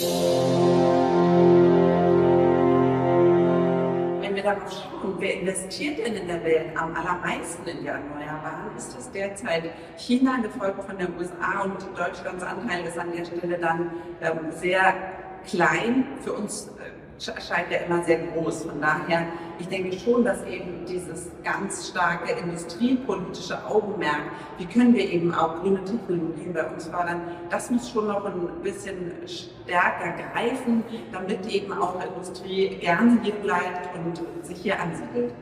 Wenn wir darauf schauen, wer investiert denn in der Welt am allermeisten in die Erneuerbaren, ist es derzeit China, gefolgt von den USA und Deutschlands Anteil ist an der Stelle dann ähm, sehr klein. Für uns scheint er immer sehr groß. Von daher, ich denke schon, dass eben dieses ganz starke industriepolitische Augenmerk, wie können wir eben auch grüne Technologien bei uns fördern, das muss schon noch ein bisschen stärker greifen, damit eben auch Industrie gerne hier bleibt und sich hier ansiedelt.